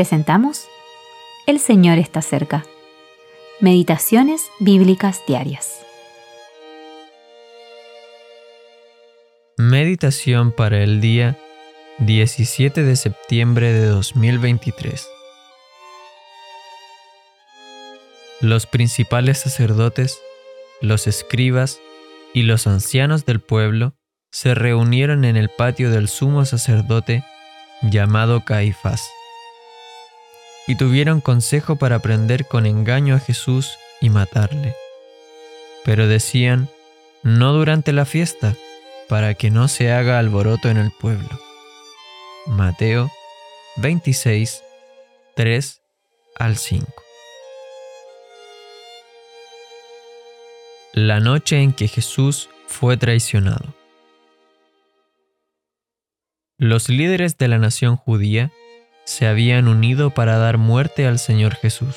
presentamos El Señor está cerca. Meditaciones Bíblicas Diarias. Meditación para el día 17 de septiembre de 2023. Los principales sacerdotes, los escribas y los ancianos del pueblo se reunieron en el patio del sumo sacerdote llamado Caifás y tuvieron consejo para prender con engaño a Jesús y matarle. Pero decían, no durante la fiesta, para que no se haga alboroto en el pueblo. Mateo 26, 3 al 5. La noche en que Jesús fue traicionado. Los líderes de la nación judía se habían unido para dar muerte al Señor Jesús,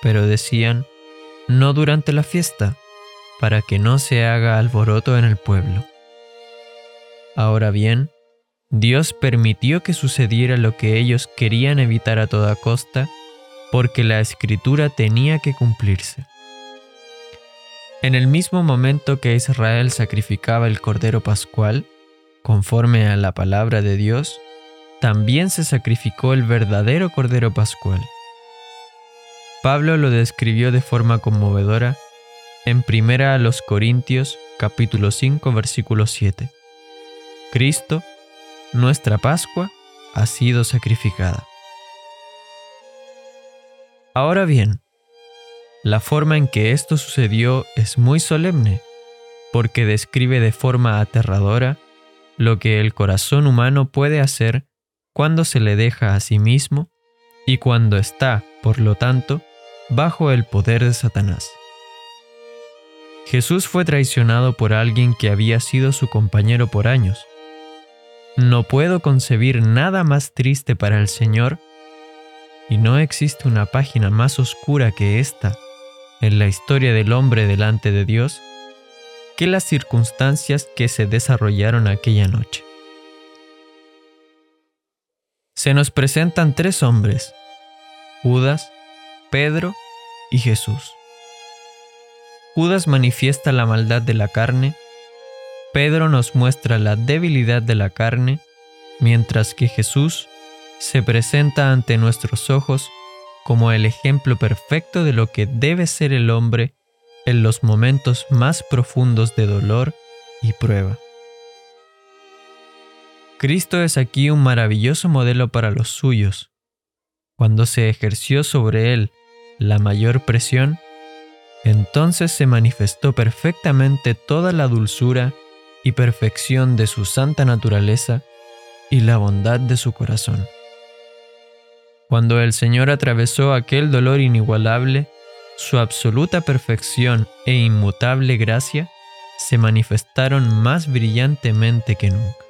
pero decían, no durante la fiesta, para que no se haga alboroto en el pueblo. Ahora bien, Dios permitió que sucediera lo que ellos querían evitar a toda costa, porque la escritura tenía que cumplirse. En el mismo momento que Israel sacrificaba el Cordero Pascual, conforme a la palabra de Dios, también se sacrificó el verdadero Cordero Pascual. Pablo lo describió de forma conmovedora en primera a los Corintios capítulo 5 versículo 7. Cristo, nuestra Pascua, ha sido sacrificada. Ahora bien, la forma en que esto sucedió es muy solemne, porque describe de forma aterradora lo que el corazón humano puede hacer cuando se le deja a sí mismo y cuando está, por lo tanto, bajo el poder de Satanás. Jesús fue traicionado por alguien que había sido su compañero por años. No puedo concebir nada más triste para el Señor y no existe una página más oscura que esta en la historia del hombre delante de Dios que las circunstancias que se desarrollaron aquella noche. Se nos presentan tres hombres, Judas, Pedro y Jesús. Judas manifiesta la maldad de la carne, Pedro nos muestra la debilidad de la carne, mientras que Jesús se presenta ante nuestros ojos como el ejemplo perfecto de lo que debe ser el hombre en los momentos más profundos de dolor y prueba. Cristo es aquí un maravilloso modelo para los suyos. Cuando se ejerció sobre él la mayor presión, entonces se manifestó perfectamente toda la dulzura y perfección de su santa naturaleza y la bondad de su corazón. Cuando el Señor atravesó aquel dolor inigualable, su absoluta perfección e inmutable gracia se manifestaron más brillantemente que nunca.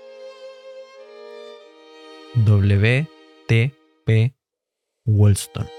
W. T. P. Wollstone